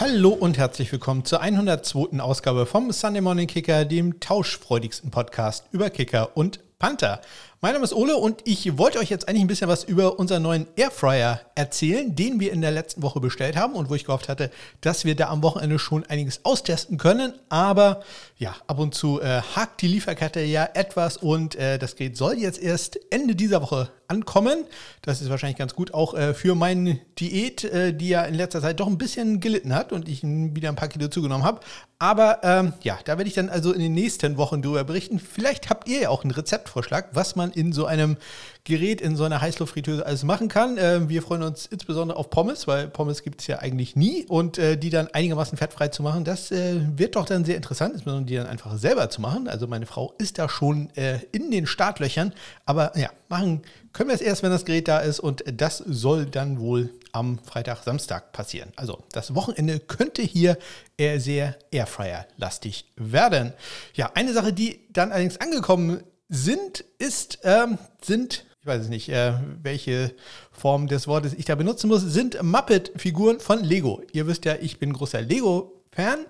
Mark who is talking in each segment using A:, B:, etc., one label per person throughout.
A: Hallo und herzlich willkommen zur 102. Ausgabe vom Sunday Morning Kicker, dem tauschfreudigsten Podcast über Kicker und Panther. Mein Name ist Ole und ich wollte euch jetzt eigentlich ein bisschen was über unseren neuen Airfryer erzählen, den wir in der letzten Woche bestellt haben und wo ich gehofft hatte, dass wir da am Wochenende schon einiges austesten können. Aber ja, ab und zu äh, hakt die Lieferkette ja etwas und äh, das Gerät soll jetzt erst Ende dieser Woche ankommen. Das ist wahrscheinlich ganz gut auch äh, für meine Diät, äh, die ja in letzter Zeit doch ein bisschen gelitten hat und ich wieder ein paar Kilo zugenommen habe. Aber ähm, ja, da werde ich dann also in den nächsten Wochen drüber berichten. Vielleicht habt ihr ja auch einen Rezeptvorschlag, was man in so einem Gerät, in so einer Heißluftfritteuse alles machen kann. Äh, wir freuen uns insbesondere auf Pommes, weil Pommes gibt es ja eigentlich nie und äh, die dann einigermaßen fettfrei zu machen, das äh, wird doch dann sehr interessant, insbesondere die dann einfach selber zu machen. Also meine Frau ist da schon äh, in den Startlöchern, aber ja, machen können wir es erst, wenn das Gerät da ist und das soll dann wohl am Freitag, Samstag passieren. Also das Wochenende könnte hier eher sehr Airfryer-lastig werden. Ja, eine Sache, die dann allerdings angekommen sind, ist, ähm, sind, ich weiß es nicht, äh, welche Form des Wortes ich da benutzen muss, sind Muppet-Figuren von Lego. Ihr wisst ja, ich bin großer Lego-Fan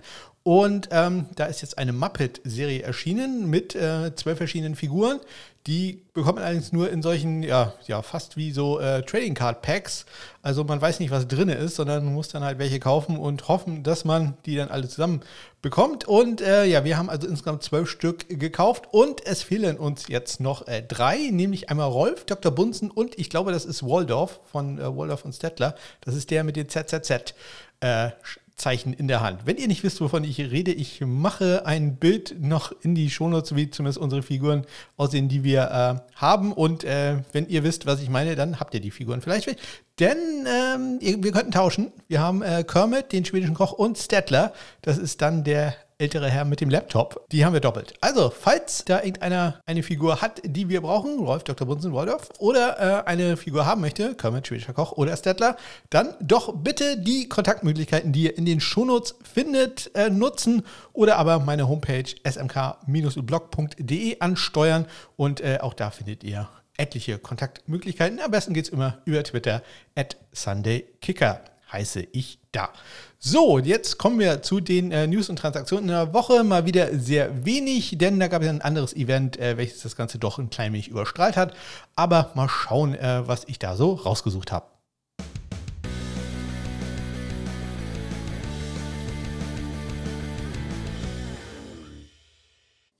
A: und ähm, da ist jetzt eine Muppet-Serie erschienen mit äh, zwölf verschiedenen Figuren. Die bekommt man allerdings nur in solchen, ja, ja fast wie so äh, Trading Card Packs. Also man weiß nicht, was drin ist, sondern man muss dann halt welche kaufen und hoffen, dass man die dann alle zusammen bekommt. Und äh, ja, wir haben also insgesamt zwölf Stück gekauft und es fehlen uns jetzt noch äh, drei, nämlich einmal Rolf, Dr. Bunsen und ich glaube, das ist Waldorf von äh, Waldorf und Stettler. Das ist der mit den ZZZ. Äh, Zeichen in der Hand. Wenn ihr nicht wisst, wovon ich rede, ich mache ein Bild noch in die Shownotes, wie zumindest unsere Figuren aussehen, die wir äh, haben. Und äh, wenn ihr wisst, was ich meine, dann habt ihr die Figuren vielleicht. Denn ähm, wir könnten tauschen. Wir haben äh, Kermit, den schwedischen Koch, und Stettler. Das ist dann der ältere Herr mit dem Laptop. Die haben wir doppelt. Also, falls da irgendeiner eine Figur hat, die wir brauchen, Rolf Dr. Bunsen Waldorf, oder äh, eine Figur haben möchte, Kermit, schwedischer Koch oder Stettler, dann doch bitte die Kontaktmöglichkeiten, die ihr in den Shownotes findet, äh, nutzen oder aber meine Homepage smk-blog.de ansteuern und äh, auch da findet ihr etliche Kontaktmöglichkeiten. Am besten geht es immer über Twitter at SundayKicker heiße ich da. So, jetzt kommen wir zu den äh, News und Transaktionen in der Woche. Mal wieder sehr wenig, denn da gab es ein anderes Event, äh, welches das Ganze doch ein klein wenig überstrahlt hat. Aber mal schauen, äh, was ich da so rausgesucht habe.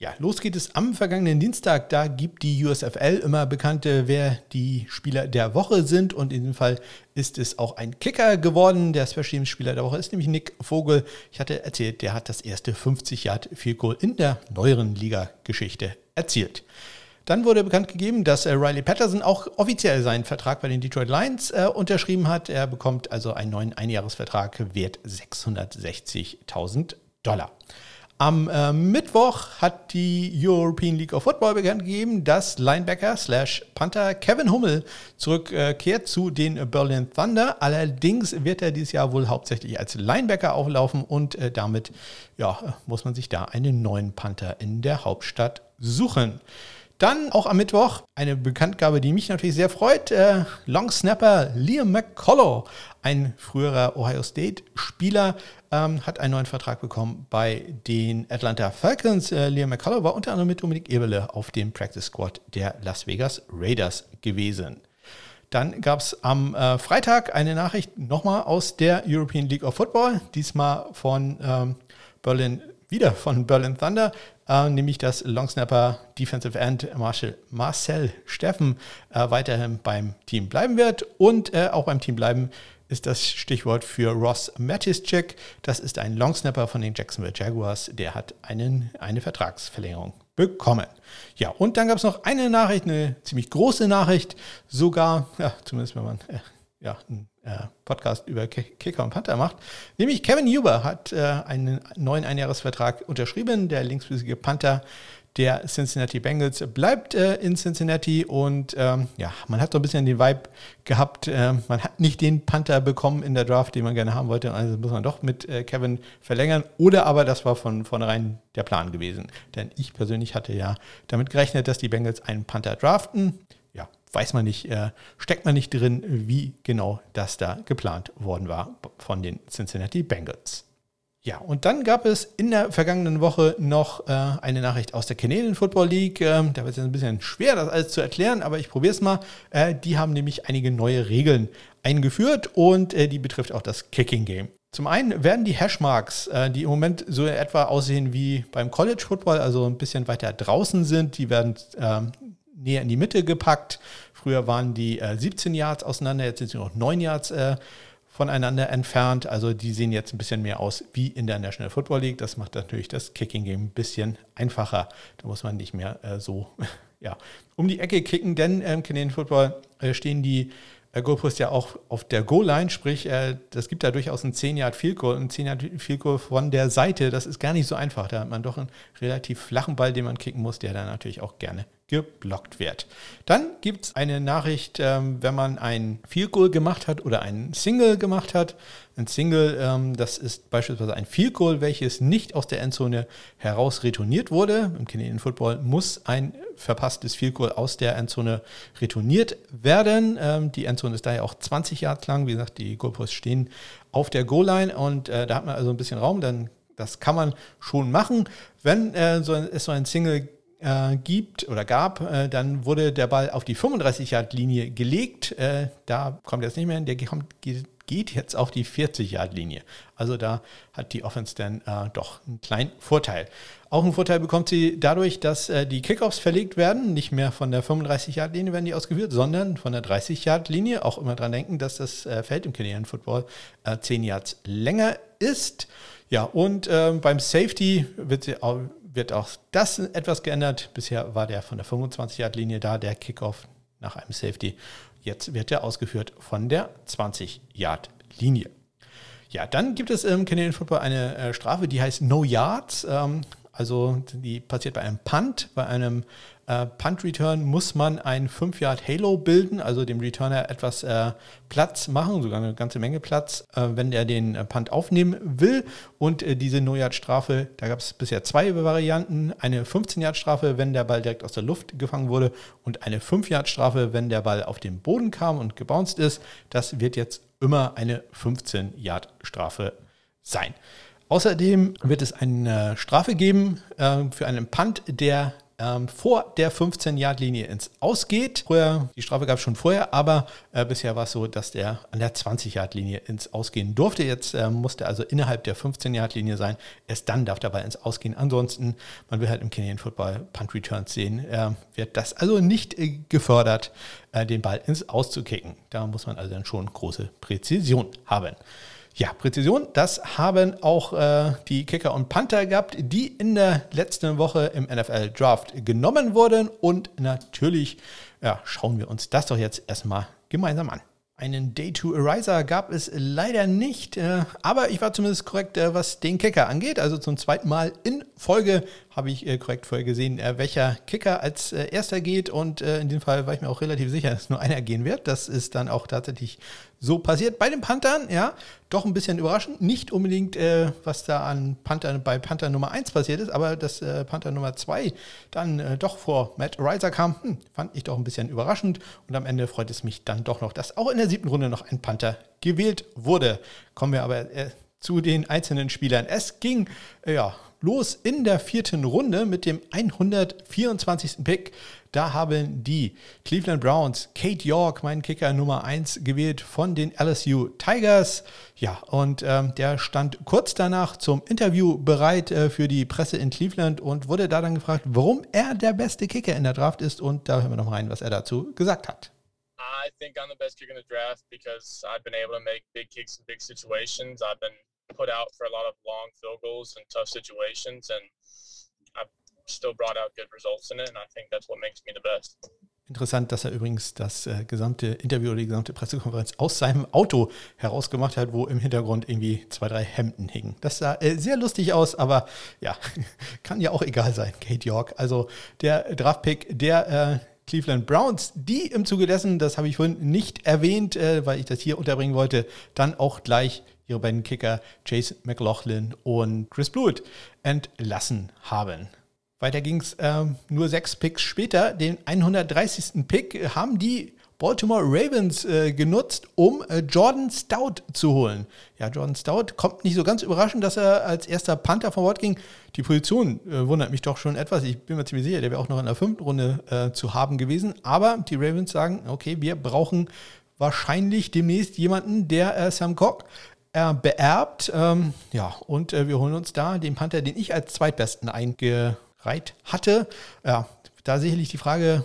A: Ja, los geht es am vergangenen Dienstag. Da gibt die USFL immer bekannte, wer die Spieler der Woche sind. Und in diesem Fall ist es auch ein Kicker geworden. Der Special Teams Spieler der Woche ist nämlich Nick Vogel. Ich hatte erzählt, der hat das erste 50 Yard Field Goal in der neueren Liga-Geschichte erzielt. Dann wurde bekannt gegeben, dass äh, Riley Patterson auch offiziell seinen Vertrag bei den Detroit Lions äh, unterschrieben hat. Er bekommt also einen neuen Einjahresvertrag wert 660.000 Dollar. Am äh, Mittwoch hat die European League of Football bekannt gegeben, dass Linebacker slash Panther Kevin Hummel zurückkehrt äh, zu den Berlin Thunder. Allerdings wird er dieses Jahr wohl hauptsächlich als Linebacker auflaufen und äh, damit ja, muss man sich da einen neuen Panther in der Hauptstadt suchen. Dann auch am Mittwoch eine Bekanntgabe, die mich natürlich sehr freut. Äh, Long Snapper Liam McCullough, ein früherer Ohio State-Spieler, ähm, hat einen neuen Vertrag bekommen bei den Atlanta Falcons. Äh, Liam McCullough war unter anderem mit Dominik Eberle auf dem Practice Squad der Las Vegas Raiders gewesen. Dann gab es am äh, Freitag eine Nachricht nochmal aus der European League of Football, diesmal von ähm, Berlin, wieder von Berlin Thunder äh, nämlich dass Longsnapper Defensive End Marshall Marcel Steffen äh, weiterhin beim Team bleiben wird und äh, auch beim Team bleiben ist das Stichwort für Ross Matischek. Das ist ein Longsnapper von den Jacksonville Jaguars. Der hat einen, eine Vertragsverlängerung bekommen. Ja, und dann gab es noch eine Nachricht, eine ziemlich große Nachricht, sogar, ja, zumindest wenn man äh, ja, äh, Podcast über Kicker und Panther macht. Nämlich Kevin Huber hat äh, einen neuen Einjahresvertrag unterschrieben. Der linksfüßige Panther der Cincinnati Bengals bleibt äh, in Cincinnati und ähm, ja, man hat so ein bisschen den Vibe gehabt, äh, man hat nicht den Panther bekommen in der Draft, den man gerne haben wollte, also muss man doch mit äh, Kevin verlängern oder aber das war von vornherein der Plan gewesen, denn ich persönlich hatte ja damit gerechnet, dass die Bengals einen Panther draften. Weiß man nicht, äh, steckt man nicht drin, wie genau das da geplant worden war von den Cincinnati Bengals. Ja, und dann gab es in der vergangenen Woche noch äh, eine Nachricht aus der Canadian Football League. Ähm, da wird es ein bisschen schwer, das alles zu erklären, aber ich probiere es mal. Äh, die haben nämlich einige neue Regeln eingeführt und äh, die betrifft auch das Kicking Game. Zum einen werden die Hashmarks, äh, die im Moment so etwa aussehen wie beim College Football, also ein bisschen weiter draußen sind, die werden ähm, näher in die Mitte gepackt. Früher waren die 17 äh, Yards auseinander, jetzt sind sie noch 9 Yards äh, voneinander entfernt. Also die sehen jetzt ein bisschen mehr aus wie in der National Football League. Das macht natürlich das Kicking Game ein bisschen einfacher. Da muss man nicht mehr äh, so ja, um die Ecke kicken, denn im Canadian Football äh, stehen die äh, Goalpost ja auch auf der Goal-Line, sprich, äh, das gibt da durchaus einen 10-Yard-Field-Goal. Ein 10-Yard-Field-Goal von der Seite, das ist gar nicht so einfach. Da hat man doch einen relativ flachen Ball, den man kicken muss, der dann natürlich auch gerne geblockt wird. Dann gibt es eine Nachricht, ähm, wenn man ein Field Goal gemacht hat oder ein Single gemacht hat. Ein Single, ähm, das ist beispielsweise ein Field Goal, welches nicht aus der Endzone heraus retourniert wurde. Im Canadian Football muss ein verpasstes Field Goal aus der Endzone retourniert werden. Ähm, die Endzone ist daher auch 20 Yards lang. Wie gesagt, die Goalposts stehen auf der Goal-Line und äh, da hat man also ein bisschen Raum. Dann das kann man schon machen. Wenn äh, so ein, es so ein Single äh, gibt oder gab, äh, dann wurde der Ball auf die 35-Yard-Linie gelegt. Äh, da kommt jetzt nicht mehr hin, der kommt, geht jetzt auf die 40-Yard-Linie. Also da hat die Offense dann äh, doch einen kleinen Vorteil. Auch einen Vorteil bekommt sie dadurch, dass äh, die Kickoffs verlegt werden. Nicht mehr von der 35-Yard-Linie werden die ausgeführt, sondern von der 30-Yard-Linie. Auch immer dran denken, dass das äh, Feld im Canadian Football 10 Yards länger ist. Ja, und ähm, beim Safety wird sie auch wird auch das etwas geändert. Bisher war der von der 25-Yard-Linie da, der Kickoff nach einem Safety. Jetzt wird er ausgeführt von der 20-Yard-Linie. Ja, dann gibt es im Canadian Football eine äh, Strafe, die heißt No Yards. Ähm, also die passiert bei einem Punt, bei einem äh, Punt-Return muss man ein 5-Yard-Halo bilden, also dem Returner etwas äh, Platz machen, sogar eine ganze Menge Platz, äh, wenn er den äh, Punt aufnehmen will. Und äh, diese No-Yard-Strafe, da gab es bisher zwei Varianten. Eine 15-Yard-Strafe, wenn der Ball direkt aus der Luft gefangen wurde und eine 5-Yard-Strafe, wenn der Ball auf den Boden kam und gebounced ist. Das wird jetzt immer eine 15-Yard-Strafe sein. Außerdem wird es eine Strafe geben äh, für einen Punt, der ähm, vor der 15-Yard-Linie ins Ausgeht. Früher, die Strafe gab es schon vorher, aber äh, bisher war es so, dass der an der 20-Yard-Linie ins Ausgehen durfte. Jetzt äh, musste also innerhalb der 15-Yard-Linie sein. Erst dann darf der Ball ins Ausgehen. Ansonsten, man will halt im Canadian Football Punt Returns sehen, äh, wird das also nicht äh, gefördert, äh, den Ball ins Auszukicken. Da muss man also dann schon große Präzision haben. Ja, Präzision, das haben auch äh, die Kicker und Panther gehabt, die in der letzten Woche im NFL Draft genommen wurden. Und natürlich ja, schauen wir uns das doch jetzt erstmal gemeinsam an. Einen Day to Ariser gab es leider nicht, äh, aber ich war zumindest korrekt, äh, was den Kicker angeht. Also zum zweiten Mal in Folge habe ich äh, korrekt vorher gesehen, welcher Kicker als erster geht. Und in dem Fall war ich mir auch relativ sicher, dass nur einer gehen wird. Das ist dann auch tatsächlich so passiert. Bei den Panthern, ja, doch ein bisschen überraschend. Nicht unbedingt, äh, was da an Panther, bei Panther Nummer 1 passiert ist, aber dass äh, Panther Nummer 2 dann äh, doch vor Matt Riser kam, hm, fand ich doch ein bisschen überraschend. Und am Ende freut es mich dann doch noch, dass auch in der siebten Runde noch ein Panther gewählt wurde. Kommen wir aber äh, zu den einzelnen Spielern. Es ging, äh, ja, los in der vierten Runde mit dem 124. Pick. Da haben die Cleveland Browns Kate York, mein Kicker Nummer 1, gewählt von den LSU Tigers. Ja, und ähm, der stand kurz danach zum Interview bereit äh, für die Presse in Cleveland und wurde da dann gefragt, warum er der beste Kicker in der Draft ist. Und da hören wir noch rein, was er dazu gesagt hat.
B: I think I'm the best kicker in the draft because I've been able to make big kicks in big situations. I've been put out for a lot of long field goals and tough situations, and I've still brought out good results in it, and I think that's what makes me the best.
A: Interessant, dass er übrigens das äh, gesamte Interview oder die gesamte Pressekonferenz aus seinem Auto herausgemacht hat, wo im Hintergrund irgendwie zwei, drei Hemden hingen. Das sah äh, sehr lustig aus, aber ja, kann ja auch egal sein, Kate York. Also der Draftpick der äh, Cleveland Browns, die im Zuge dessen, das habe ich vorhin nicht erwähnt, äh, weil ich das hier unterbringen wollte, dann auch gleich ihre beiden Kicker Chase McLaughlin und Chris Blewett entlassen haben. Weiter ging es äh, nur sechs Picks später. Den 130. Pick haben die Baltimore Ravens äh, genutzt, um äh, Jordan Stout zu holen. Ja, Jordan Stout kommt nicht so ganz überraschend, dass er als erster Panther von Bord ging. Die Position äh, wundert mich doch schon etwas. Ich bin mir ziemlich sicher, der wäre auch noch in der fünften Runde äh, zu haben gewesen. Aber die Ravens sagen, okay, wir brauchen wahrscheinlich demnächst jemanden, der äh, Sam Cock äh, beerbt. Ähm, ja, und wir holen uns da den Panther, den ich als zweitbesten eingereiht hatte. Ja, da sicherlich die Frage,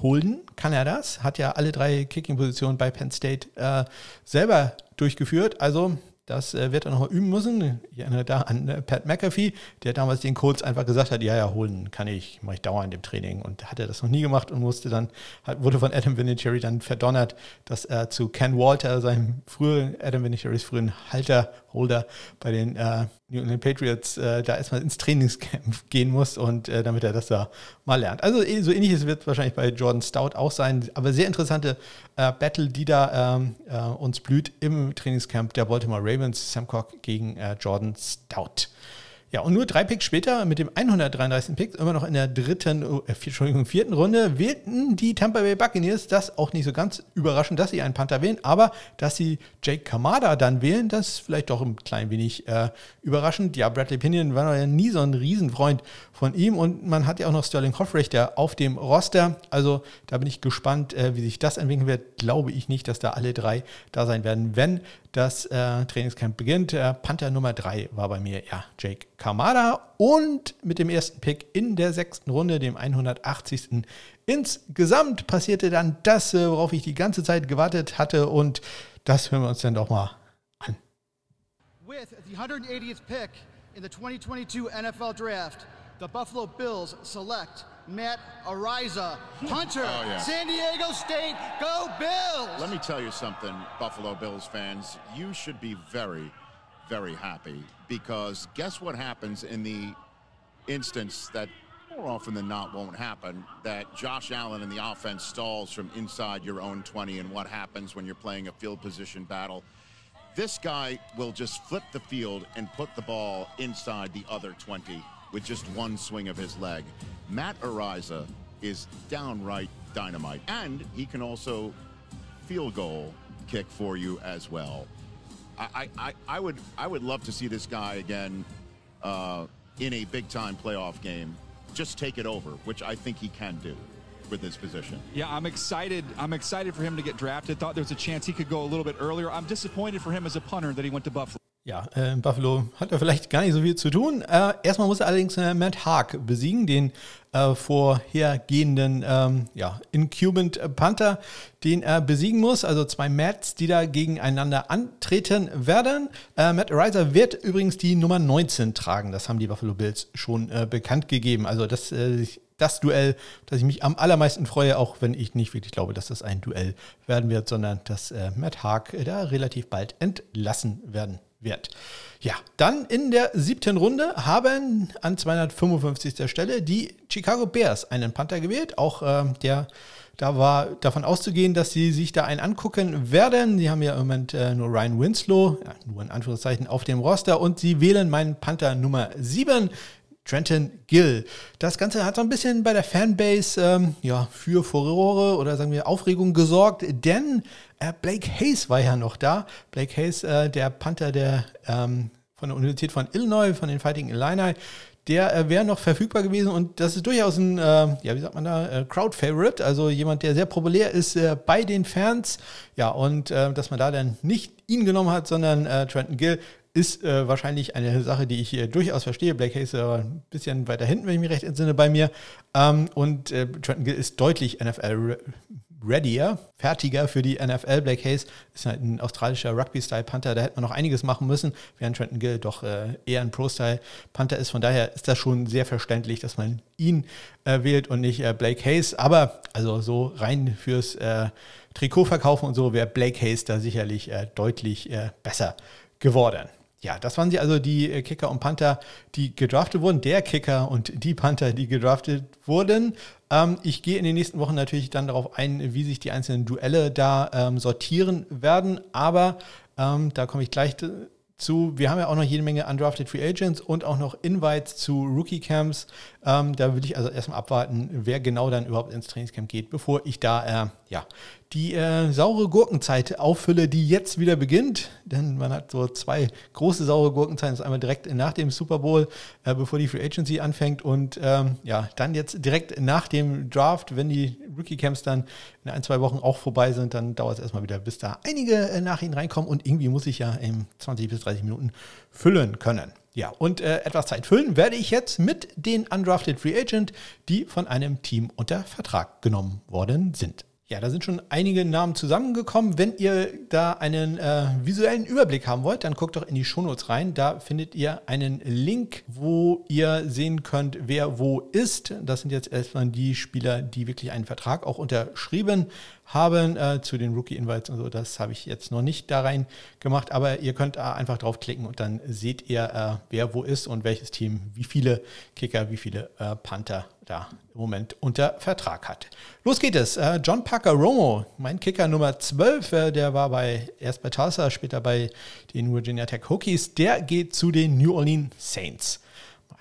A: Holden, kann er das? Hat ja alle drei Kicking-Positionen bei Penn State äh, selber durchgeführt. Also das äh, wird er nochmal üben müssen. Ich erinnere da an äh, Pat McAfee, der damals den Codes einfach gesagt hat, ja, ja, holen kann ich, mache ich dauernd im Training. Und hat er das noch nie gemacht und musste dann, hat, wurde von Adam Vinatieri dann verdonnert, dass er zu Ken Walter, seinem früheren, Adam Vinatieris frühen Halter, Holder bei den äh, New England Patriots, äh, da erstmal ins Trainingscamp gehen muss und äh, damit er das da mal lernt. Also eh, so ähnliches wird wahrscheinlich bei Jordan Stout auch sein, aber sehr interessante äh, Battle, die da ähm, äh, uns blüht im Trainingscamp der Baltimore Ravens, Sam Cock gegen äh, Jordan Stout. Ja, und nur drei Picks später, mit dem 133. Pick, immer noch in der dritten, äh, Entschuldigung, vierten Runde, wählten die Tampa Bay Buccaneers, das auch nicht so ganz überraschend, dass sie einen Panther wählen, aber dass sie Jake Kamada dann wählen, das ist vielleicht doch ein klein wenig äh, überraschend. Ja, Bradley Pinion war ja nie so ein Riesenfreund von ihm und man hat ja auch noch Sterling Hoffrichter auf dem Roster, also da bin ich gespannt, äh, wie sich das entwickeln wird. Glaube ich nicht, dass da alle drei da sein werden, wenn das äh, Trainingscamp beginnt. Äh, Panther Nummer 3 war bei mir, ja, Jake Kamada. Und mit dem ersten Pick in der sechsten Runde, dem 180. Insgesamt passierte dann das, äh, worauf ich die ganze Zeit gewartet hatte. Und das hören wir uns dann doch mal an. With the 180th pick in the 2022 NFL Draft, the Buffalo Bills select Matt Ariza, Hunter. oh, yeah. San Diego State, go Bills!
C: Let me tell you something, Buffalo Bills fans. You should be very, very happy because guess what happens in the instance that more often than not won't happen that Josh Allen and the offense stalls from inside your own 20 and what happens when you're playing a field position battle. This guy will just flip the field and put the ball inside the other 20 with just one swing of his leg. Matt Ariza is downright dynamite. And he can also field goal kick for you as well. I, I, I would I would love to see this guy again uh, in a big time playoff game. Just take it over, which I think he can do with his position.
D: Yeah, I'm excited. I'm excited for him to get drafted. Thought there was a chance he could go a little bit earlier. I'm disappointed for him as a punter that he went to Buffalo.
A: Ja, äh, Buffalo hat er vielleicht gar nicht so viel zu tun. Äh, erstmal muss er allerdings äh, Matt Haag besiegen, den äh, vorhergehenden ähm, ja, Incumbent Panther, den er besiegen muss. Also zwei Mats, die da gegeneinander antreten werden. Äh, Matt Ariza wird übrigens die Nummer 19 tragen. Das haben die Buffalo Bills schon äh, bekannt gegeben. Also das das Duell, das ich mich am allermeisten freue, auch wenn ich nicht wirklich glaube, dass das ein Duell werden wird, sondern dass äh, Matt Haag da relativ bald entlassen werden wird. Ja, dann in der siebten Runde haben an 255. Stelle die Chicago Bears einen Panther gewählt. Auch äh, der, da war davon auszugehen, dass sie sich da einen angucken werden. Sie haben ja im Moment äh, nur Ryan Winslow, ja, nur in Anführungszeichen, auf dem Roster und sie wählen meinen Panther Nummer 7. Trenton Gill. Das Ganze hat so ein bisschen bei der Fanbase ähm, ja, für Furore oder sagen wir Aufregung gesorgt, denn äh, Blake Hayes war ja noch da. Blake Hayes, äh, der Panther der, ähm, von der Universität von Illinois, von den Fighting Illini, der äh, wäre noch verfügbar gewesen und das ist durchaus ein, äh, ja, wie sagt man da, äh, Crowd-Favorite, also jemand, der sehr populär ist äh, bei den Fans. Ja, und äh, dass man da dann nicht ihn genommen hat, sondern Trenton Gill, ist äh, wahrscheinlich eine Sache, die ich äh, durchaus verstehe. Blake Hayes ist aber ein bisschen weiter hinten, wenn ich mich recht entsinne, bei mir. Ähm, und äh, Trenton Gill ist deutlich NFL readier, fertiger für die NFL. Blake Hayes ist halt ein australischer Rugby-Style-Panther, da hätte man noch einiges machen müssen, während Trenton Gill doch äh, eher ein Pro-Style-Panther ist. Von daher ist das schon sehr verständlich, dass man ihn äh, wählt und nicht äh, Blake Hayes. Aber also so rein fürs Trikot verkaufen und so wäre Blake Hayes da sicherlich deutlich besser geworden. Ja, das waren sie also die äh, Kicker und Panther, die gedraftet wurden. Der Kicker und die Panther, die gedraftet wurden. Ähm, ich gehe in den nächsten Wochen natürlich dann darauf ein, wie sich die einzelnen Duelle da ähm, sortieren werden. Aber ähm, da komme ich gleich zu, wir haben ja auch noch jede Menge Undrafted Free Agents und auch noch Invites zu Rookie Camps. Ähm, da will ich also erstmal abwarten, wer genau dann überhaupt ins Trainingscamp geht, bevor ich da äh, ja, die äh, saure Gurkenzeit auffülle, die jetzt wieder beginnt. Denn man hat so zwei große saure Gurkenzeiten. Das ist einmal direkt nach dem Super Bowl, äh, bevor die Free Agency anfängt. Und ähm, ja, dann jetzt direkt nach dem Draft, wenn die Rookie Camps dann in ein, zwei Wochen auch vorbei sind, dann dauert es erstmal wieder, bis da einige äh, Nachrichten reinkommen. Und irgendwie muss ich ja in 20 bis 30 Minuten füllen können. Ja, und äh, etwas Zeit füllen werde ich jetzt mit den Undrafted Free Agent, die von einem Team unter Vertrag genommen worden sind. Ja, da sind schon einige Namen zusammengekommen. Wenn ihr da einen äh, visuellen Überblick haben wollt, dann guckt doch in die Shownotes rein. Da findet ihr einen Link, wo ihr sehen könnt, wer wo ist. Das sind jetzt erstmal die Spieler, die wirklich einen Vertrag auch unterschrieben haben äh, zu den Rookie-Invites und so. Das habe ich jetzt noch nicht da rein gemacht, aber ihr könnt da einfach draufklicken und dann seht ihr, äh, wer wo ist und welches Team, wie viele Kicker, wie viele äh, Panther da im Moment unter Vertrag hat. Los geht es. Äh, John Parker Romo, mein Kicker Nummer 12, äh, der war bei, erst bei Tulsa, später bei den Virginia Tech Hokies, der geht zu den New Orleans Saints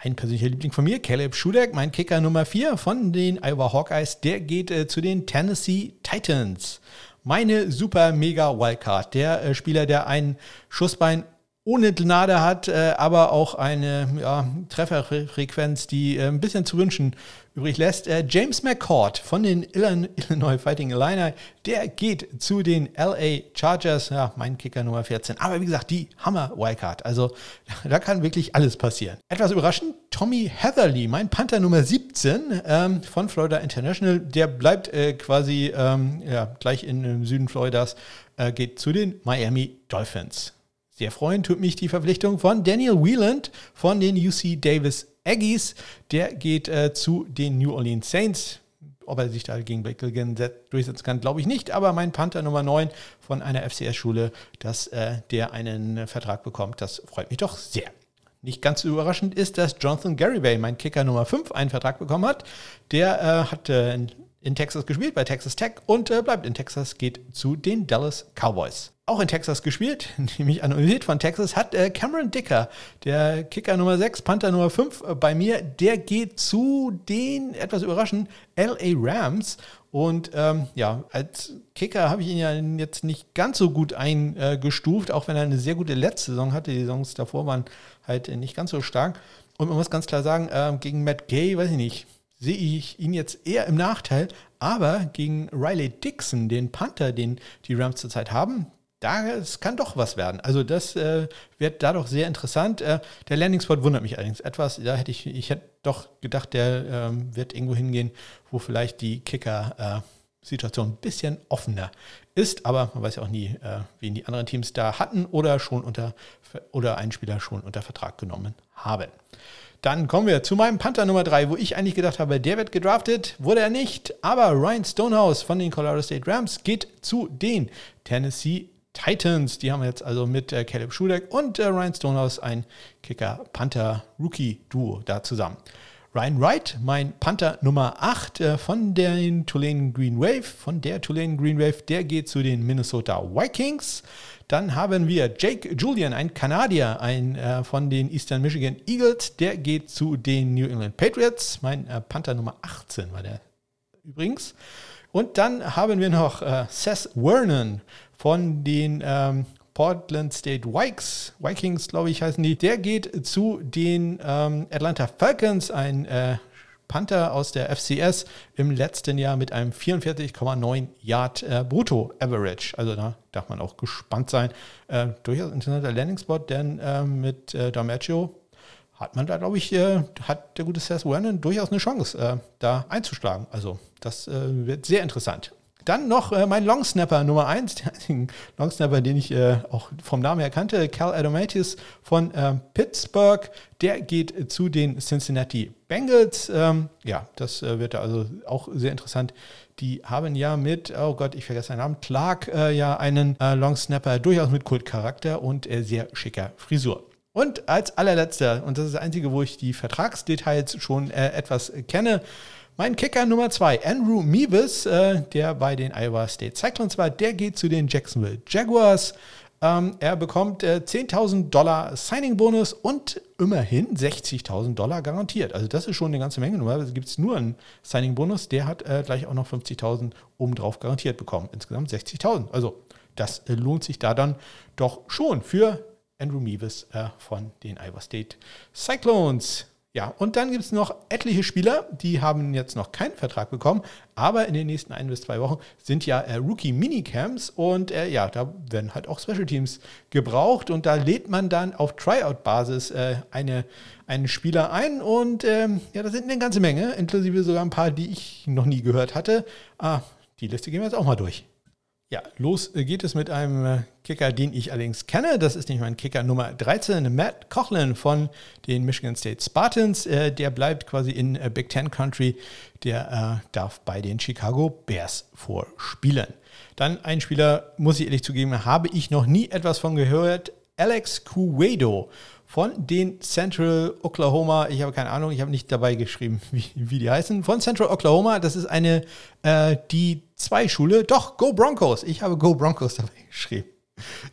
A: ein persönlicher Liebling von mir, Caleb Schudeck, mein Kicker Nummer 4 von den Iowa Hawkeyes, der geht äh, zu den Tennessee Titans. Meine super mega Wildcard, der Spieler, der ein Schussbein ohne Gnade hat, äh, aber auch eine ja, Trefferfrequenz, die äh, ein bisschen zu wünschen übrig lässt. Äh, James McCord von den Illinois Fighting Illini, der geht zu den LA Chargers, ja, mein Kicker Nummer 14. Aber wie gesagt, die Hammer Wildcard. Also da kann wirklich alles passieren. Etwas überraschend, Tommy Heatherly, mein Panther Nummer 17 ähm, von Florida International, der bleibt äh, quasi ähm, ja, gleich in, Süden Floridas, äh, geht zu den Miami Dolphins. Sehr freuen tut mich die Verpflichtung von Daniel Wieland von den UC Davis Aggies. Der geht äh, zu den New Orleans Saints. Ob er sich da gegen Beckelgen durchsetzen kann, glaube ich nicht. Aber mein Panther Nummer 9 von einer FCS-Schule, dass äh, der einen Vertrag bekommt, das freut mich doch sehr. Nicht ganz so überraschend ist, dass Jonathan Garibay, mein Kicker Nummer 5, einen Vertrag bekommen hat. Der äh, hat äh, in Texas gespielt, bei Texas Tech und äh, bleibt in Texas, geht zu den Dallas Cowboys auch in Texas gespielt, nämlich an Universität von Texas, hat äh, Cameron Dicker, der Kicker Nummer 6, Panther Nummer 5 äh, bei mir, der geht zu den, etwas überraschend, LA Rams. Und ähm, ja, als Kicker habe ich ihn ja jetzt nicht ganz so gut eingestuft, auch wenn er eine sehr gute letzte Saison hatte. Die Saisons davor waren halt nicht ganz so stark. Und man muss ganz klar sagen, äh, gegen Matt Gay, weiß ich nicht, sehe ich ihn jetzt eher im Nachteil. Aber gegen Riley Dixon, den Panther, den die Rams zurzeit haben, das kann doch was werden. Also das äh, wird da doch sehr interessant. Äh, der Landing-Spot wundert mich allerdings etwas. Da hätte ich, ich hätte doch gedacht, der ähm, wird irgendwo hingehen, wo vielleicht die Kicker-Situation ein bisschen offener ist. Aber man weiß ja auch nie, äh, wen die anderen Teams da hatten oder schon unter oder einen Spieler schon unter Vertrag genommen haben. Dann kommen wir zu meinem Panther Nummer 3, wo ich eigentlich gedacht habe, der wird gedraftet. Wurde er nicht. Aber Ryan Stonehouse von den Colorado State Rams geht zu den Tennessee Titans. Die haben jetzt also mit äh, Caleb Schudeck und äh, Ryan Stonehouse ein Kicker-Panther-Rookie-Duo da zusammen. Ryan Wright, mein Panther Nummer 8 äh, von den Tulane Green Wave, von der Tulane Green Wave, der geht zu den Minnesota Vikings. Dann haben wir Jake Julian, ein Kanadier, ein äh, von den Eastern Michigan Eagles, der geht zu den New England Patriots. Mein äh, Panther Nummer 18 war der übrigens. Und dann haben wir noch äh, Seth Vernon von den ähm, Portland State Vikes, Vikings, glaube ich, heißen die. Der geht zu den ähm, Atlanta Falcons, ein äh, Panther aus der FCS im letzten Jahr mit einem 44,9 Yard äh, Brutto Average. Also da darf man auch gespannt sein. Äh, durchaus interessanter Landing-Spot, denn äh, mit äh, Damaccio hat man da, glaube ich, äh, hat der gute Seth Vernon durchaus eine Chance, äh, da einzuschlagen. Also das äh, wird sehr interessant. Dann noch äh, mein Longsnapper Nummer 1, der einzige Longsnapper, den ich äh, auch vom Namen her kannte, Cal Adomatis von äh, Pittsburgh. Der geht zu den Cincinnati Bengals. Ähm, ja, das äh, wird also auch sehr interessant. Die haben ja mit, oh Gott, ich vergesse seinen Namen, Clark äh, ja einen äh, Longsnapper durchaus mit Kultcharakter und sehr schicker Frisur. Und als allerletzter, und das ist das Einzige, wo ich die Vertragsdetails schon etwas kenne, mein Kicker Nummer zwei, Andrew Meeves, äh, der bei den Iowa State Cyclones war, der geht zu den Jacksonville Jaguars. Ähm, er bekommt äh, 10.000 Dollar Signing-Bonus und immerhin 60.000 Dollar garantiert. Also das ist schon eine ganze Menge. Normalerweise gibt es nur einen Signing-Bonus. Der hat äh, gleich auch noch 50.000 obendrauf garantiert bekommen. Insgesamt 60.000. Also das äh, lohnt sich da dann doch schon für Andrew Meavis äh, von den Iowa State Cyclones. Ja, und dann gibt es noch etliche Spieler, die haben jetzt noch keinen Vertrag bekommen, aber in den nächsten ein bis zwei Wochen sind ja äh, Rookie-Minicamps und äh, ja, da werden halt auch Special Teams gebraucht und da lädt man dann auf Tryout-Basis äh, eine, einen Spieler ein und ähm, ja, da sind eine ganze Menge, inklusive sogar ein paar, die ich noch nie gehört hatte. Ah, die Liste gehen wir jetzt auch mal durch. Ja, los geht es mit einem äh, Kicker, den ich allerdings kenne. Das ist nicht mein Kicker Nummer 13, Matt Coughlin von den Michigan State Spartans. Äh, der bleibt quasi in äh, Big Ten Country. Der darf bei den Chicago Bears vorspielen. Dann ein Spieler, muss ich ehrlich zugeben, habe ich noch nie etwas von gehört. Alex Cuedo von den Central Oklahoma, ich habe keine Ahnung, ich habe nicht dabei geschrieben, wie, wie die heißen, von Central Oklahoma, das ist eine, äh, die zwei Schule, doch, Go Broncos, ich habe Go Broncos dabei geschrieben.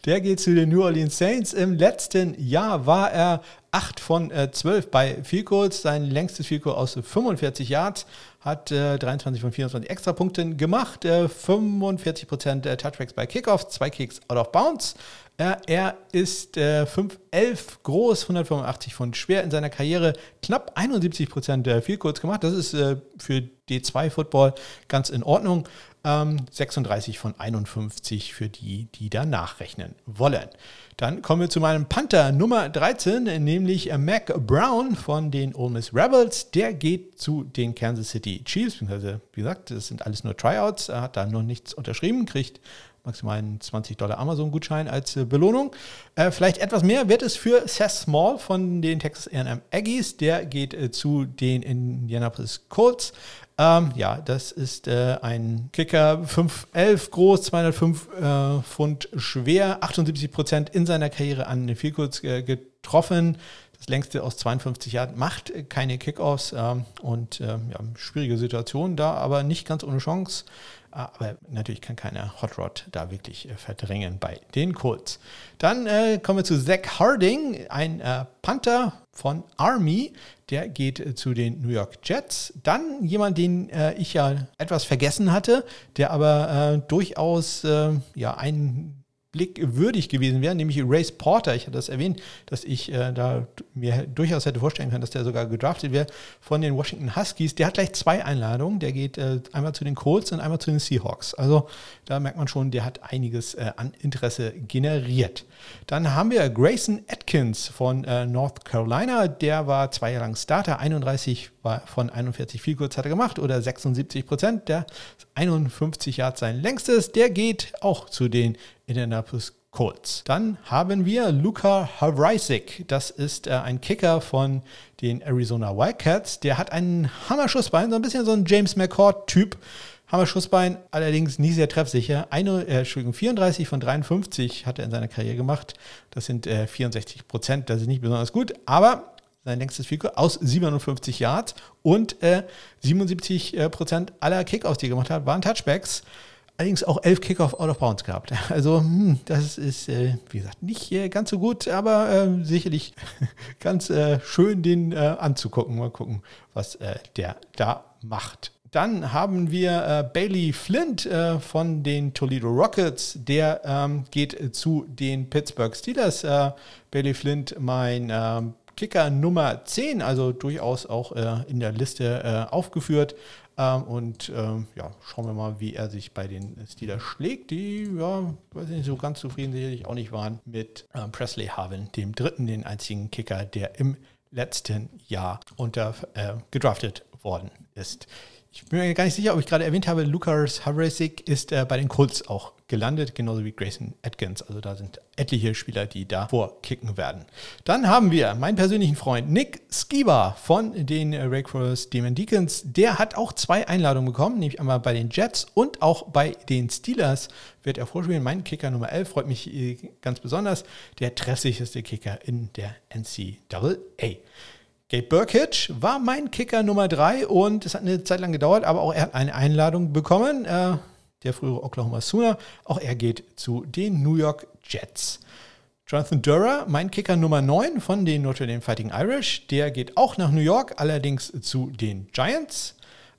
A: Der geht zu den New Orleans Saints. Im letzten Jahr war er 8 von äh, 12 bei Field Goals. Sein längstes Field Goal aus 45 Yards. Hat äh, 23 von 24 Extrapunkten gemacht. Äh, 45% äh, Touchbacks bei Kickoffs, zwei Kicks out of bounds. Er ist äh, 5'11 groß, 185 Pfund schwer in seiner Karriere, knapp 71 Prozent der Field Goals gemacht. Das ist äh, für D2-Football ganz in Ordnung. Ähm, 36 von 51 für die, die da nachrechnen wollen. Dann kommen wir zu meinem Panther Nummer 13, nämlich äh, Mac Brown von den Ole Miss Rebels. Der geht zu den Kansas City Chiefs. Wie gesagt, das sind alles nur Tryouts. Er hat da noch nichts unterschrieben, kriegt maximal einen 20 Dollar Amazon-Gutschein als äh, Belohnung. Äh, vielleicht etwas mehr wird es für Seth Small von den Texas A&M Aggies. Der geht äh, zu den Indianapolis Colts. Ähm, ja, das ist äh, ein Kicker, 5'11 groß, 205 äh, Pfund schwer, 78 Prozent in seiner Karriere an den Vielkurz äh, getroffen. Das längste aus 52 Jahren macht keine Kickoffs ähm, und ähm, ja, schwierige Situation da, aber nicht ganz ohne Chance. Ah, aber natürlich kann keiner Hot Rod da wirklich äh, verdrängen bei den Colts. Dann äh, kommen wir zu Zach Harding, ein äh, Panther von Army. Der geht äh, zu den New York Jets. Dann jemand, den äh, ich ja etwas vergessen hatte, der aber äh, durchaus ja ein Blick würdig gewesen wäre, nämlich Race Porter. Ich hatte das erwähnt, dass ich äh, da mir durchaus hätte vorstellen können, dass der sogar gedraftet wäre von den Washington Huskies. Der hat gleich zwei Einladungen. Der geht äh, einmal zu den Colts und einmal zu den Seahawks. Also da merkt man schon, der hat einiges äh, an Interesse generiert. Dann haben wir Grayson Atkins von äh, North Carolina. Der war zwei Jahre lang Starter, 31 von 41 viel kurz hat er gemacht oder 76 Prozent. Der 51 Yards sein längstes. Der geht auch zu den Indianapolis Colts. Dann haben wir Luca Havrisik. Das ist äh, ein Kicker von den Arizona Wildcats. Der hat einen Hammerschussbein, so ein bisschen so ein James McCord-Typ. Hammerschussbein, allerdings nie sehr treffsicher. Eine, äh, Entschuldigung, 34 von 53 hat er in seiner Karriere gemacht. Das sind äh, 64 Prozent, das ist nicht besonders gut, aber sein längstes Field aus 57 Yards und äh, 77 äh, Prozent aller Kickoffs, die er gemacht hat, waren Touchbacks. Allerdings auch elf Kickoff out of bounds gehabt. Also, hm, das ist, äh, wie gesagt, nicht äh, ganz so gut, aber äh, sicherlich ganz äh, schön, den anzugucken. Mal gucken, was der da macht. Dann haben wir Bailey Flint von den Toledo Rockets. Der ähm, geht zu den Pittsburgh Steelers. Bailey Flint, mein ähm, Kicker Nummer 10, also durchaus auch äh, in der Liste äh, aufgeführt. Ähm, und ähm, ja, schauen wir mal, wie er sich bei den Steelers schlägt, die, ja, weiß nicht, so ganz zufrieden sicherlich auch nicht waren mit ähm, Presley Harvin, dem dritten, den einzigen Kicker, der im letzten Jahr unter äh, gedraftet worden ist. Ich bin mir gar nicht sicher, ob ich gerade erwähnt habe, Lukas Harasik ist äh, bei den Colts auch gelandet, genauso wie Grayson Atkins. Also da sind etliche Spieler, die da vorkicken werden. Dann haben wir meinen persönlichen Freund Nick Skiba von den Wake Forest Demon Deacons. Der hat auch zwei Einladungen bekommen, nämlich einmal bei den Jets und auch bei den Steelers wird er vorspielen. Mein Kicker Nummer 11 freut mich äh, ganz besonders. Der treffsicherste Kicker in der NCAA. Gabe Burkitch war mein Kicker Nummer 3 und es hat eine Zeit lang gedauert, aber auch er hat eine Einladung bekommen. Äh, der frühere Oklahoma Sooner. Auch er geht zu den New York Jets. Jonathan Durer, mein Kicker Nummer 9 von den Notre Dame Fighting Irish, der geht auch nach New York, allerdings zu den Giants.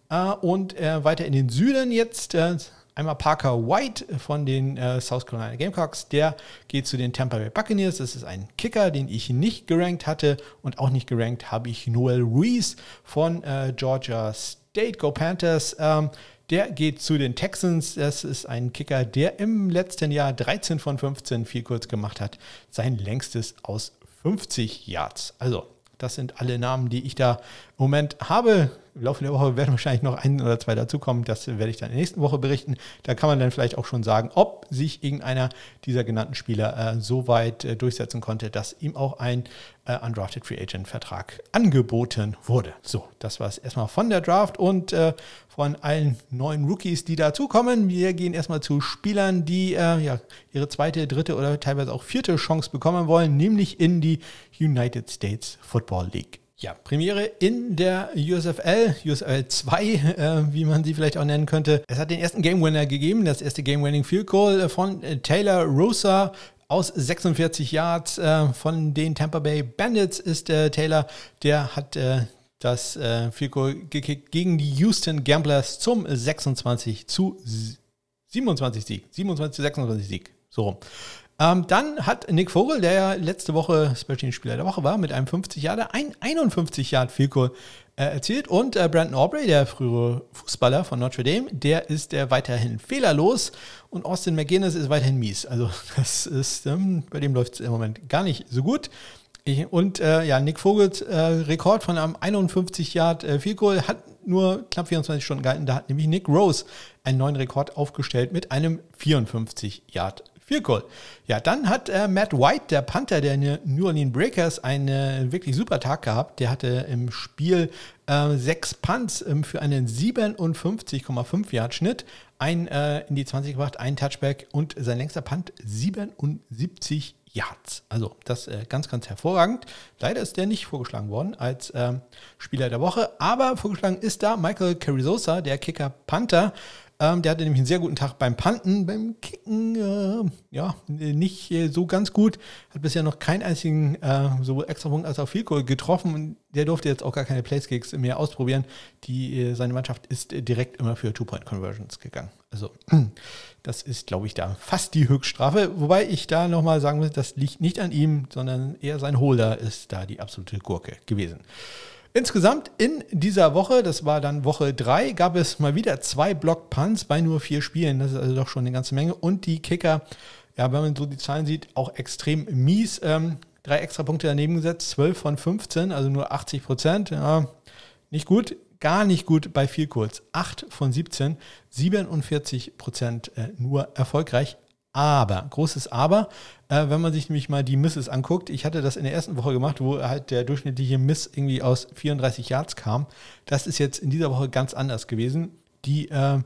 A: Äh, und äh, weiter in den Süden jetzt äh, einmal Parker White von den South Carolina Gamecocks, der geht zu den Tampa Bay Buccaneers. Das ist ein Kicker, den ich nicht gerankt hatte und auch nicht gerankt habe ich Noel Ruiz von Georgia State Go Panthers. Ähm, der geht zu den Texans. Das ist ein Kicker, der im letzten Jahr 13 von 15 viel kurz gemacht hat. Sein längstes aus 50 Yards. Also, das sind alle Namen, die ich da Moment habe. Im Laufe der Woche werden wahrscheinlich noch ein oder zwei dazukommen. Das werde ich dann in der nächsten Woche berichten. Da kann man dann vielleicht auch schon sagen, ob sich irgendeiner dieser genannten Spieler äh, so weit äh, durchsetzen konnte, dass ihm auch ein äh, Undrafted Free Agent Vertrag angeboten wurde. So, das war es erstmal von der Draft und äh, von allen neuen Rookies, die dazukommen. Wir gehen erstmal zu Spielern, die äh, ja, ihre zweite, dritte oder teilweise auch vierte Chance bekommen wollen, nämlich in die United States Football League. Ja, Premiere in der USFL, USFL 2, äh, wie man sie vielleicht auch nennen könnte. Es hat den ersten Game Winner gegeben, das erste Game Winning Field Goal von äh, Taylor Rosa aus 46 Yards äh, von den Tampa Bay Bandits ist äh, Taylor. Der hat äh, das äh, Field Goal gekickt gegen die Houston Gamblers zum 26 zu 27 Sieg. 27 zu 26 Sieg. So. Ähm, dann hat Nick Vogel, der ja letzte Woche Special Spieler der Woche war, mit einem 50 Jahre ein 51 Yard Field äh, erzielt. Und äh, Brandon Aubrey, der frühere Fußballer von Notre Dame, der ist äh, weiterhin fehlerlos. Und Austin McGuinness ist weiterhin mies. Also das ist, ähm, bei dem läuft es im Moment gar nicht so gut. Ich, und äh, ja, Nick Vogels äh, Rekord von einem 51 Yard äh, Field Goal hat nur knapp 24 Stunden gehalten. Da hat nämlich Nick Rose einen neuen Rekord aufgestellt mit einem 54 Yard viel cool. Ja, dann hat äh, Matt White, der Panther der New Orleans Breakers, einen wirklich super Tag gehabt. Der hatte im Spiel äh, sechs Punts äh, für einen 57,5 Yard Schnitt, ein äh, in die 20 gebracht, ein Touchback und sein längster Punt 77 Yards. Also das äh, ganz, ganz hervorragend. Leider ist der nicht vorgeschlagen worden als ähm, Spieler der Woche, aber vorgeschlagen ist da Michael Carrizosa, der Kicker Panther. Ähm, der hatte nämlich einen sehr guten Tag beim Panten, beim Kicken, äh, ja, nicht äh, so ganz gut. Hat bisher noch keinen einzigen äh, sowohl Extrapunkt als auch Field getroffen und der durfte jetzt auch gar keine Placekicks mehr ausprobieren. Die, äh, seine Mannschaft ist direkt immer für Two-Point-Conversions gegangen. Also, das ist, glaube ich, da fast die Höchststrafe. Wobei ich da nochmal sagen muss, das liegt nicht an ihm, sondern eher sein Holder ist da die absolute Gurke gewesen. Insgesamt in dieser Woche, das war dann Woche 3, gab es mal wieder zwei Block-Punts bei nur vier Spielen. Das ist also doch schon eine ganze Menge. Und die Kicker, ja, wenn man so die Zahlen sieht, auch extrem mies. Ähm, drei extra Punkte daneben gesetzt, 12 von 15, also nur 80 Prozent. Ja, nicht gut, gar nicht gut bei viel kurz. 8 von 17, 47 Prozent äh, nur erfolgreich. Aber, großes Aber, äh, wenn man sich nämlich mal die Misses anguckt, ich hatte das in der ersten Woche gemacht, wo halt der durchschnittliche Miss irgendwie aus 34 Yards kam. Das ist jetzt in dieser Woche ganz anders gewesen. Die äh,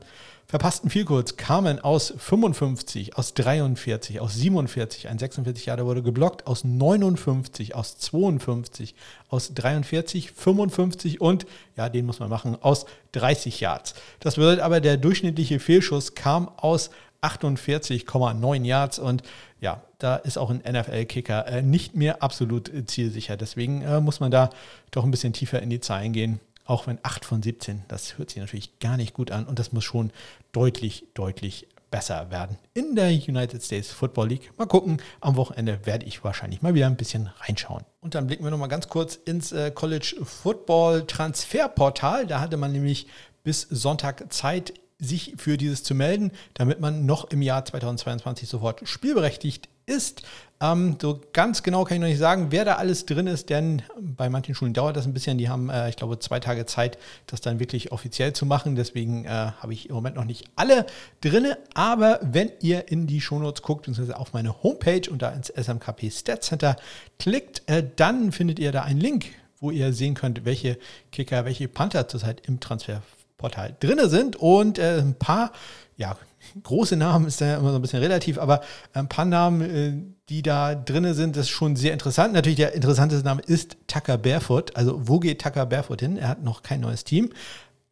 A: verpassten Vielkurz kamen aus 55, aus 43, aus 47, ein 46 Jahre wurde geblockt, aus 59, aus 52, aus 43, 55 und, ja, den muss man machen, aus 30 Yards. Das bedeutet aber, der durchschnittliche Fehlschuss kam aus 48,9 Yards und ja, da ist auch ein NFL-Kicker äh, nicht mehr absolut äh, zielsicher. Deswegen äh, muss man da doch ein bisschen tiefer in die Zahlen gehen. Auch wenn 8 von 17, das hört sich natürlich gar nicht gut an und das muss schon deutlich, deutlich besser werden in der United States Football League. Mal gucken, am Wochenende werde ich wahrscheinlich mal wieder ein bisschen reinschauen. Und dann blicken wir nochmal ganz kurz ins äh, College Football Transferportal. Da hatte man nämlich bis Sonntag Zeit, sich für dieses zu melden, damit man noch im Jahr 2022 sofort spielberechtigt ist. Ähm, so ganz genau kann ich noch nicht sagen, wer da alles drin ist, denn bei manchen Schulen dauert das ein bisschen. Die haben, äh, ich glaube, zwei Tage Zeit, das dann wirklich offiziell zu machen. Deswegen äh, habe ich im Moment noch nicht alle drin. Aber wenn ihr in die Shownotes guckt, beziehungsweise auf meine Homepage und da ins SMKP Stats Center klickt, äh, dann findet ihr da einen Link, wo ihr sehen könnt, welche Kicker, welche Panther zurzeit im Transfer Portal drin sind und äh, ein paar, ja, große Namen ist ja immer so ein bisschen relativ, aber ein paar Namen, äh, die da drin sind, das ist schon sehr interessant. Natürlich der interessanteste Name ist Tucker Barefoot. Also wo geht Tucker Barefoot hin? Er hat noch kein neues Team.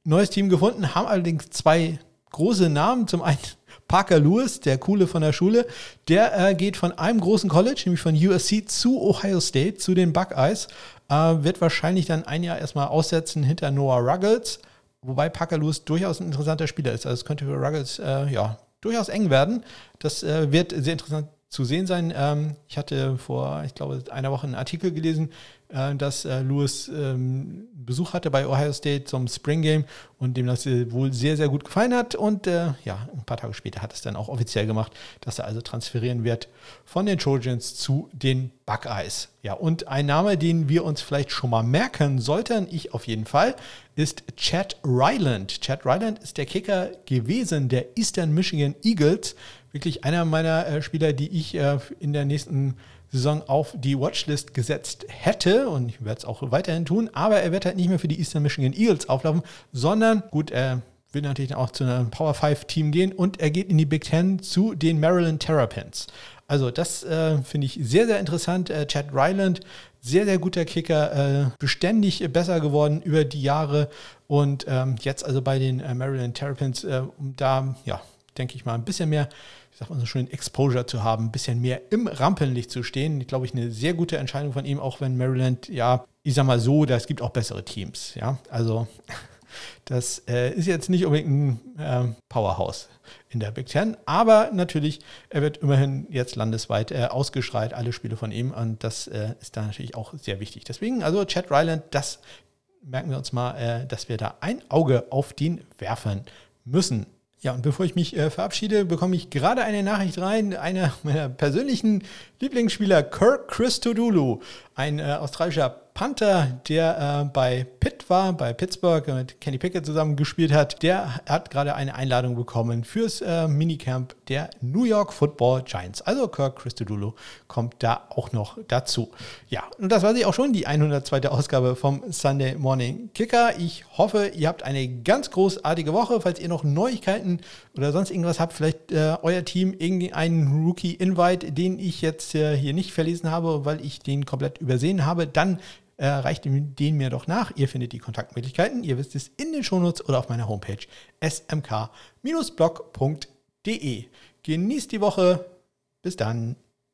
A: Neues Team gefunden, haben allerdings zwei große Namen. Zum einen Parker Lewis, der Coole von der Schule, der äh, geht von einem großen College, nämlich von USC zu Ohio State, zu den Buckeyes. Äh, wird wahrscheinlich dann ein Jahr erstmal aussetzen hinter Noah Ruggles, wobei Parker Lewis durchaus ein interessanter Spieler ist. Also es könnte für Ruggles äh, ja, durchaus eng werden. Das äh, wird sehr interessant zu sehen sein. Ähm, ich hatte vor, ich glaube, einer Woche einen Artikel gelesen, äh, dass äh, Lewis ähm, Besuch hatte bei Ohio State zum Spring Game und dem das äh, wohl sehr, sehr gut gefallen hat. Und äh, ja, ein paar Tage später hat es dann auch offiziell gemacht, dass er also transferieren wird von den Trojans zu den Buckeyes. Ja, und ein Name, den wir uns vielleicht schon mal merken sollten, ich auf jeden Fall, ist Chad Ryland. Chad Ryland ist der Kicker gewesen der Eastern Michigan Eagles wirklich einer meiner äh, Spieler, die ich äh, in der nächsten Saison auf die Watchlist gesetzt hätte und ich werde es auch weiterhin tun, aber er wird halt nicht mehr für die Eastern Michigan Eagles auflaufen, sondern gut, er will natürlich auch zu einem Power 5 Team gehen und er geht in die Big Ten zu den Maryland Terrapins. Also das äh, finde ich sehr, sehr interessant. Äh, Chad Ryland, sehr, sehr guter Kicker, äh, beständig besser geworden über die Jahre und ähm, jetzt also bei den äh, Maryland Terrapins, äh, um da, ja, denke ich mal, ein bisschen mehr ich sag mal so schön, Exposure zu haben, ein bisschen mehr im Rampenlicht zu stehen. Ich glaube, ich eine sehr gute Entscheidung von ihm, auch wenn Maryland, ja, ich sag mal so, da es gibt auch bessere Teams. Ja, also das äh, ist jetzt nicht unbedingt ein äh, Powerhouse in der Big Ten, aber natürlich, er wird immerhin jetzt landesweit äh, ausgeschreit, alle Spiele von ihm und das äh, ist da natürlich auch sehr wichtig. Deswegen, also Chad Ryland, das merken wir uns mal, äh, dass wir da ein Auge auf den werfen müssen. Ja, und bevor ich mich äh, verabschiede, bekomme ich gerade eine Nachricht rein. Einer meiner persönlichen Lieblingsspieler, Kirk Christodoulou, ein äh, australischer Panther, der äh, bei Pitt war, bei Pittsburgh mit Kenny Pickett zusammen gespielt hat, der hat gerade eine Einladung bekommen fürs äh, Minicamp der New York Football Giants. Also Kirk Christodoulou kommt da auch noch dazu. Ja, und das war sie auch schon, die 102. Ausgabe vom Sunday Morning Kicker. Ich hoffe, ihr habt eine ganz großartige Woche. Falls ihr noch Neuigkeiten oder sonst irgendwas habt, vielleicht äh, euer Team irgendeinen Rookie-Invite, den ich jetzt äh, hier nicht verlesen habe, weil ich den komplett übersehen habe, dann äh, reicht den mir doch nach. Ihr findet die Kontaktmöglichkeiten, ihr wisst es, in den Shownotes oder auf meiner Homepage smk-blog.de. Genießt die Woche. Bis dann.